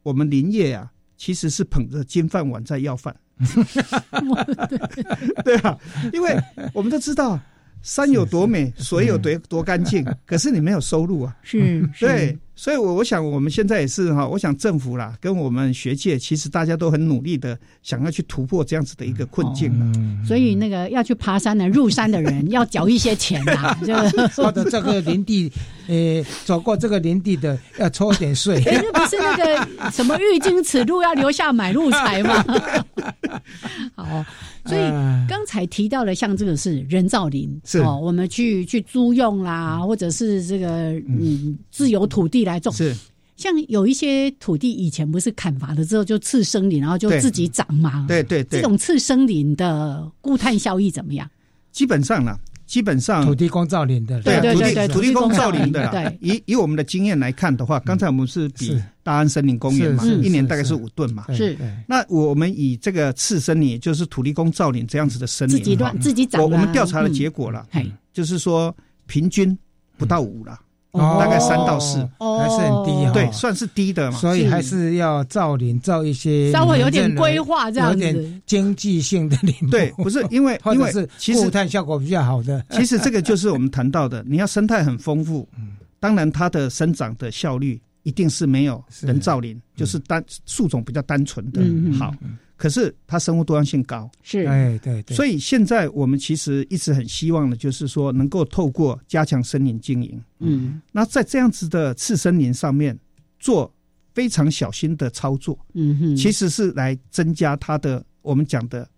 我们林业啊，其实是捧着金饭碗在要饭，对啊，因为我们都知道。山有多美，水有多多干净，可是你没有收入啊。是，对，所以，我我想我们现在也是哈，我想政府啦，跟我们学界，其实大家都很努力的，想要去突破这样子的一个困境了。所以，那个要去爬山的入山的人，要缴一些钱啊，就或者这个林地，呃，走过这个林地的要抽点税。那不是那个什么“欲经此路，要留下买路财”吗？好。所以刚才提到的，像这个是人造林，是哦，我们去去租用啦，或者是这个嗯自有土地来种。是像有一些土地以前不是砍伐了之后就次生林，然后就自己长嘛。对对对，这种次生林的固碳效益怎么样？基本上呢。基本上土地公造林的，对对对，土地公造林的。对，以以我们的经验来看的话，刚才我们是比大安森林公园嘛，一年大概是五吨嘛。是。那我们以这个次生林，也就是土地公造林这样子的森林，自己乱自己长。我我们调查的结果了，就是说平均不到五了。大概三到四，还是很低哈，对，算是低的嘛。所以还是要造林，造一些稍微有点规划这样子，有点经济性的林。对，不是因为 因为是固碳效果比较好的。其实这个就是我们谈到的，你要生态很丰富，当然它的生长的效率一定是没有人造林，就是单树种比较单纯的好。可是它生物多样性高，是。哎对对，所以现在我们其实一直很希望的，就是说能够透过加强森林经营，嗯，那在这样子的次森林上面做非常小心的操作，嗯哼，其实是来增加它的我们讲的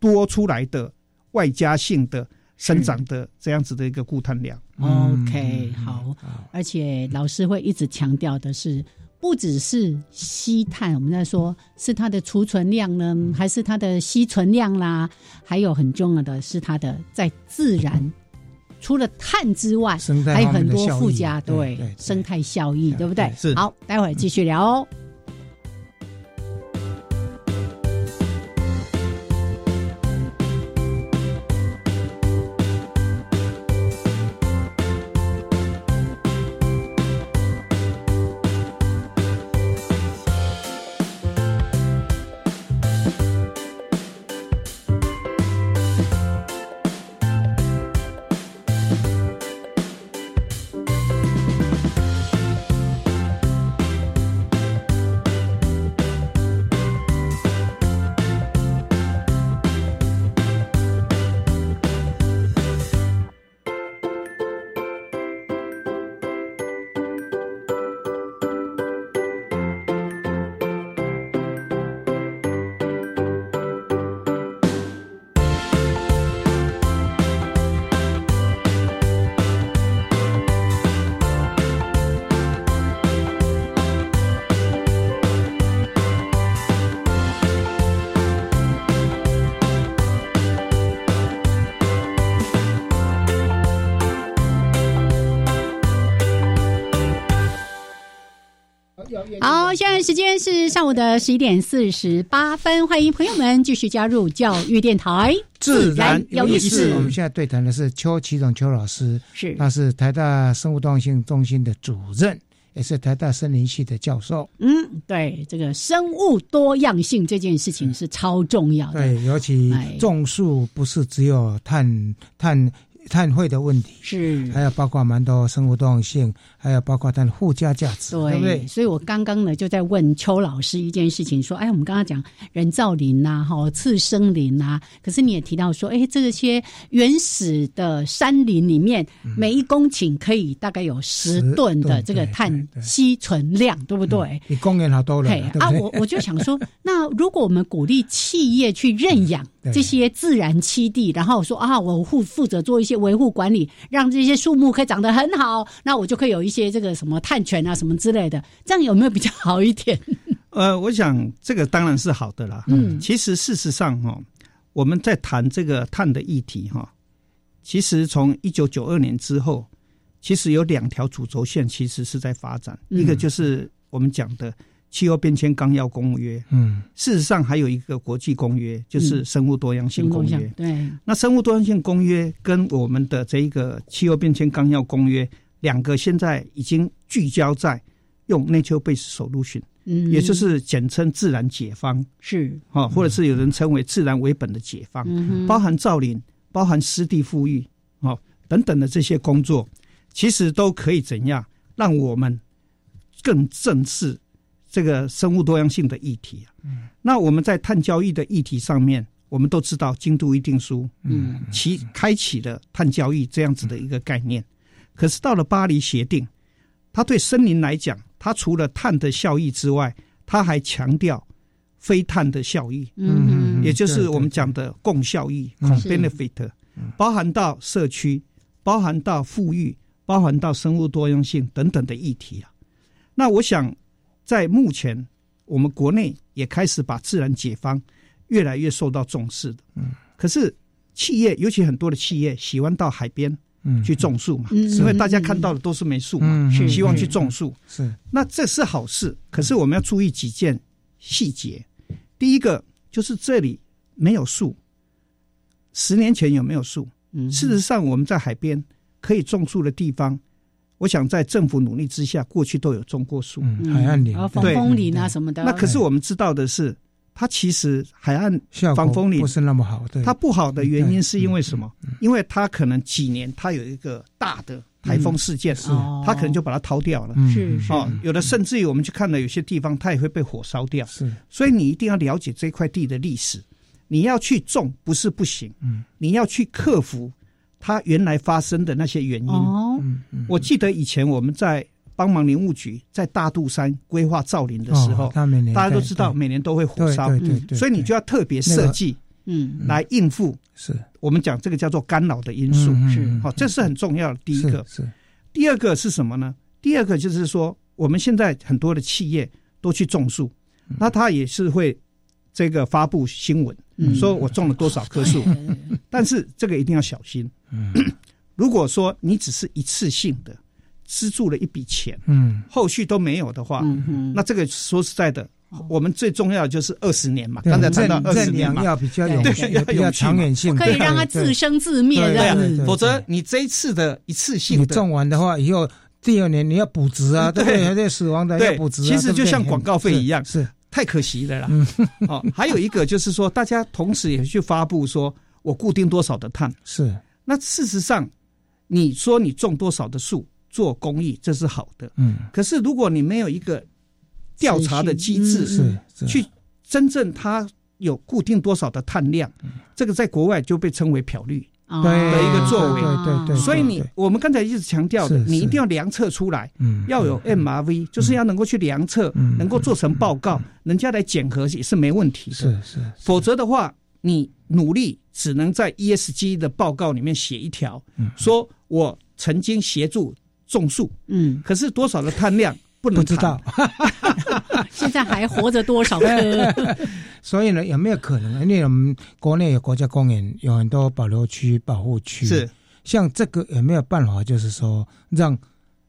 多出来的外加性的生长的这样子的一个固碳量。OK，好，而且老师会一直强调的是。不只是吸碳，我们在说是它的储存量呢，还是它的吸存量啦？还有很重要的是它的在自然，除了碳之外，还有很多附加对生态效益，对不对？是好，待会儿继续聊哦。好，在时间是上午的十一点四十八分，欢迎朋友们继续加入教育电台，自然有意思。我们现在对谈的是邱启总邱老师，是他是台大生物多样性中心的主任，也是台大森林系的教授。嗯，对，这个生物多样性这件事情是超重要的，对，尤其种树不是只有碳碳。碳汇的问题是，还有包括蛮多生物多样性，还有包括它的附加价值，对不对？所以我刚刚呢就在问邱老师一件事情，说，哎，我们刚刚讲人造林呐，哈，次生林呐，可是你也提到说，哎，这些原始的山林里面，每一公顷可以大概有十吨的这个碳吸存量，对不对？比公园好多了。啊，我我就想说，那如果我们鼓励企业去认养这些自然栖地，然后说啊，我负负责做一些。维护管理，让这些树木可以长得很好，那我就可以有一些这个什么碳权啊，什么之类的，这样有没有比较好一点？呃，我想这个当然是好的啦。嗯，其实事实上哈，我们在谈这个碳的议题哈，其实从一九九二年之后，其实有两条主轴线，其实是在发展，一个就是我们讲的。气候变迁纲要公约，嗯，事实上还有一个国际公约，就是生物多样性公约。对，那生物多样性公约跟我们的这一个气候变迁纲要公约，两个现在已经聚焦在用 nature base solution，嗯，也就是简称自然解方，是。哈，或者是有人称为自然为本的解方，包含造林、包含湿地富裕，哦等等的这些工作，其实都可以怎样让我们更正视。这个生物多样性的议题啊，嗯，那我们在碳交易的议题上面，我们都知道京都议定书，嗯，其开启了碳交易这样子的一个概念。可是到了巴黎协定，它对森林来讲，它除了碳的效益之外，它还强调非碳的效益，嗯，也就是我们讲的共效益 （benefit），包含到社区，包含到富裕，包含到生物多样性等等的议题啊。那我想。在目前，我们国内也开始把自然解放越来越受到重视的。嗯，可是企业，尤其很多的企业喜欢到海边嗯去种树嘛，因为大家看到的都是没树嘛，希望去种树。是，那这是好事。可是我们要注意几件细节。第一个就是这里没有树，十年前有没有树？嗯，事实上我们在海边可以种树的地方。我想在政府努力之下，过去都有种过树，海岸林、防风林啊什么的。那可是我们知道的是，它其实海岸防风林不是那么好。它不好的原因是因为什么？因为它可能几年它有一个大的台风事件，它可能就把它掏掉了。是是。哦，有的甚至于我们去看了有些地方，它也会被火烧掉。是。所以你一定要了解这块地的历史，你要去种不是不行，嗯，你要去克服。它原来发生的那些原因，哦，我记得以前我们在帮忙林务局在大肚山规划造林的时候，大家都知道每年都会火烧，所以你就要特别设计，嗯，来应付。是。我们讲这个叫做干扰的因素，是好，这是很重要的。第一个。是，第二个是什么呢？第二个就是说，我们现在很多的企业都去种树，那它也是会这个发布新闻。说我种了多少棵树，但是这个一定要小心。如果说你只是一次性的资助了一笔钱，嗯，后续都没有的话，那这个说实在的，我们最重要的就是二十年嘛。刚才谈到二十年嘛，要比较有比较长远性，可以让它自生自灭的。否则你这一次的一次性你种完的话，以后第二年你要补植啊，对。不对？对死亡的要补植，其实就像广告费一样，是。太可惜了啦！哦，还有一个就是说，大家同时也去发布说，我固定多少的碳是。那事实上，你说你种多少的树做公益，这是好的。嗯。可是如果你没有一个调查的机制，是去真正它有固定多少的碳量，这个在国外就被称为漂绿。的一个作为，对对对，所以你我们刚才一直强调的，你一定要量测出来，要有 MRV，就是要能够去量测，能够做成报告，人家来检核也是没问题的。是是，否则的话，你努力只能在 ESG 的报告里面写一条，说我曾经协助种树，嗯，可是多少的碳量不能知道。现在还活着多少棵？所以呢，有没有可能？因为我们国内有国家公园，有很多保留区、保护区。是，像这个有没有办法？就是说，让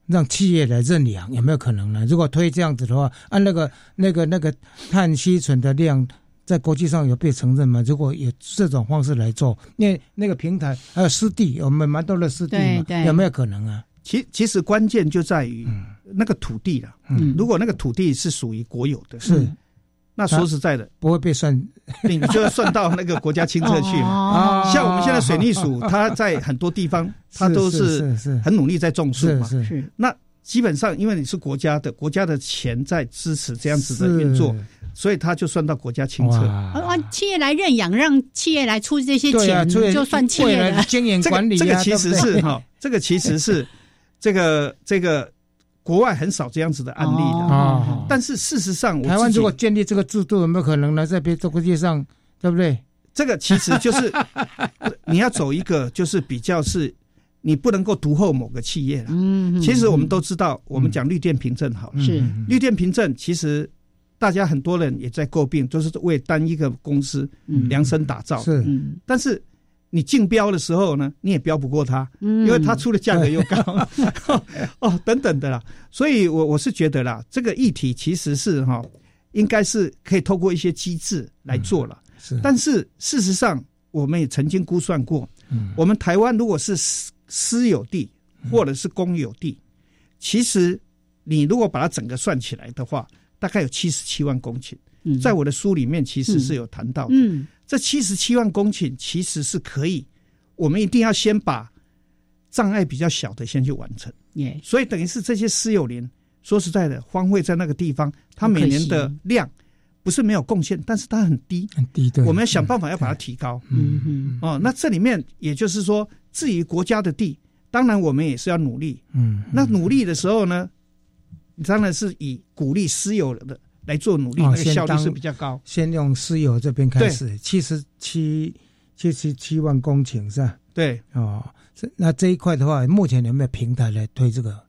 让企业来认养，有没有可能呢？如果推这样子的话，按那个那个那个碳吸存的量，在国际上有被承认吗？如果有这种方式来做，那那个平台还有湿地，我们蛮多的湿地嘛，有没有可能啊？其其实关键就在于那个土地了。嗯，如果那个土地是属于国有的，是那说实在的，不会被算，你就要算到那个国家清澈去嘛。像我们现在水利署，它在很多地方，它都是很努力在种树嘛。是那基本上，因为你是国家的，国家的钱在支持这样子的运作，所以它就算到国家清澈。啊，企业来认养，让企业来出这些钱，就算企业的经营管理。这个其实是哈，这个其实是这个这个。国外很少这样子的案例的啊，但是事实上，台湾如果建立这个制度，有没有可能呢？在别这个界上，对不对？这个其实就是 你要走一个，就是比较是，你不能够独后某个企业了。嗯，其实我们都知道，我们讲绿电凭证好，是绿电凭证，其实大家很多人也在诟病，就是为单一个公司量身打造。是，但是。你竞标的时候呢，你也标不过他，因为他出的价格又高，哦，等等的啦。所以，我我是觉得啦，这个议题其实是哈，应该是可以透过一些机制来做了。是，但是事实上，我们也曾经估算过，我们台湾如果是私私有地或者是公有地，其实你如果把它整个算起来的话，大概有七十七万公顷。在我的书里面，其实是有谈到的。这七十七万公顷其实是可以，我们一定要先把障碍比较小的先去完成。耶所以等于是这些私有林，说实在的，荒废在那个地方，它每年的量不是没有贡献，但是它很低，很低的。我们要想办法要把它提高。嗯嗯。哦，那这里面也就是说，至于国家的地，当然我们也是要努力。嗯。那努力的时候呢，当然是以鼓励私有的。来做努力，那个效率是比较高。先用私有这边开始，七十七七十七万公顷是吧？对，哦，那这一块的话，目前有没有平台来推这个？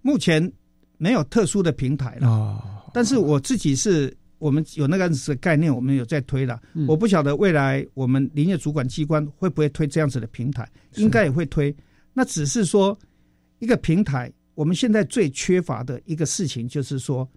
目前没有特殊的平台了。哦，但是我自己是我们有那个子的概念，我们有在推了。我不晓得未来我们林业主管机关会不会推这样子的平台，应该也会推。那只是说一个平台，我们现在最缺乏的一个事情就是说。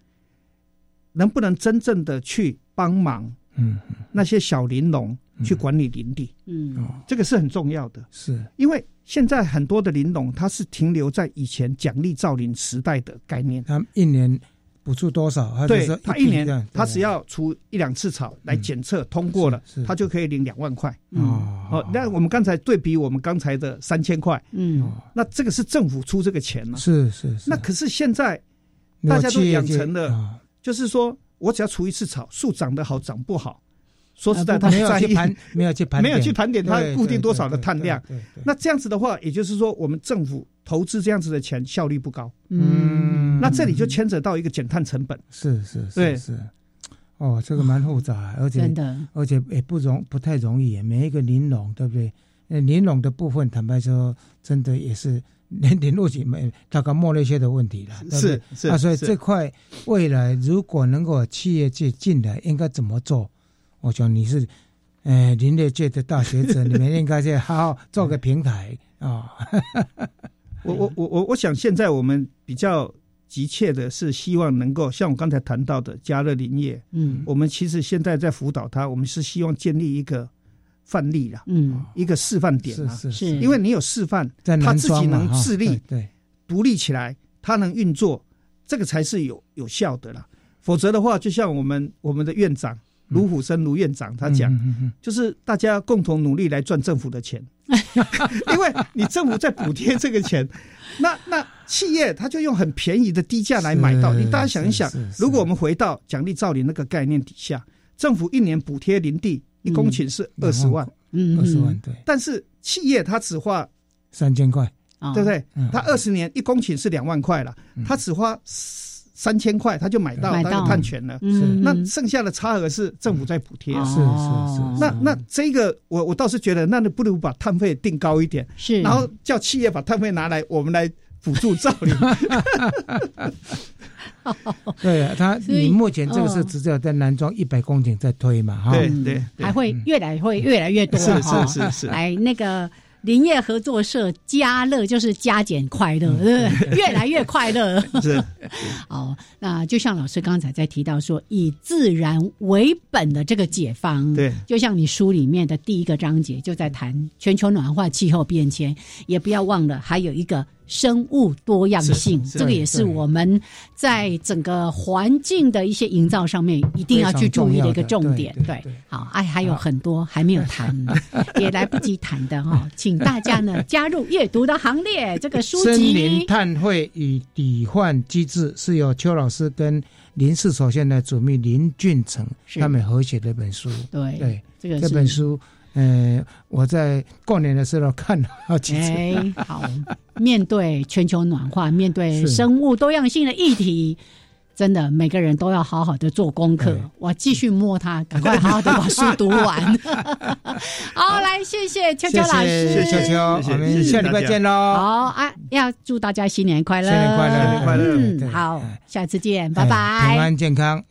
能不能真正的去帮忙？嗯，那些小林农去管理林地，嗯，这个是很重要的。是因为现在很多的林农，他是停留在以前奖励造林时代的概念。他一年补助多少？对他一年，他只要除一两次草来检测通过了，他就可以领两万块。哦，哦，那我们刚才对比我们刚才的三千块，嗯，那这个是政府出这个钱了。是是是。那可是现在大家都养成了。就是说，我只要除一次草，树长得好长不好，说实在，他 没有去盘，没有去盘，没有去盘点它固定多少的碳量。那这样子的话，也就是说，我们政府投资这样子的钱效率不高。嗯，那这里就牵扯到一个减碳成本。是是是是，哦，这个蛮复杂，而且真的，而且也不容不太容易。每一个林农，对不对？林农的部分，坦白说，真的也是。连 联络起没大概莫那些的问题了，是是啊，所以这块未来如果能够企业界进来，应该怎么做？我想你是，呃，林业界的大学者，你们应该去好好做个平台啊。我我我我我想现在我们比较急切的是希望能够像我刚才谈到的加热林业，嗯，我们其实现在在辅导他，我们是希望建立一个。范例了，嗯，一个示范点啊，是是，因为你有示范，他自己能自立，对，独立起来，他能运作，这个才是有有效的啦。否则的话，就像我们我们的院长卢虎生卢院长他讲，就是大家共同努力来赚政府的钱，因为你政府在补贴这个钱，那那企业他就用很便宜的低价来买到。你大家想一想，如果我们回到奖励造林那个概念底下，政府一年补贴林地。一公顷是二十万，嗯，二十万对。但是企业它只花三千块，对不对？它二十年一公顷是两万块了，它只花三千块，它就买到那个碳权了。那剩下的差额是政府在补贴。是是是。那那这个我我倒是觉得，那你不如把碳费定高一点，是，然后叫企业把碳费拿来，我们来补助造林。对啊，他你目前这个是只有在南庄一百公顷在推嘛，哈，对对，还会越来会越来越多，是是是是，来那个林业合作社加乐就是加减快乐，越来越快乐。是，哦，那就像老师刚才在提到说，以自然为本的这个解放，对，就像你书里面的第一个章节就在谈全球暖化、气候变迁，也不要忘了还有一个生物多样性，这个也是我们在整个环境的一些营造上面一定要去注意的一个重点。对，好，哎，还有很多还没有谈，也来不及谈的哈，请大家呢加入阅读的行列。这个书籍《森林碳汇与抵换机制》是由邱老师跟林氏首先的主秘林俊成他们合写的一本书。对对，这个这本书。呃，我在过年的时候看了好几次。好，面对全球暖化，面对生物多样性的议题，真的每个人都要好好的做功课。我继续摸它，赶快好好的把书读完。好，来，谢谢秋秋老师，谢谢秋秋，我们下礼拜见喽。好啊，要祝大家新年快乐，新年快乐，快乐。嗯，好，下次见，拜拜，平安健康。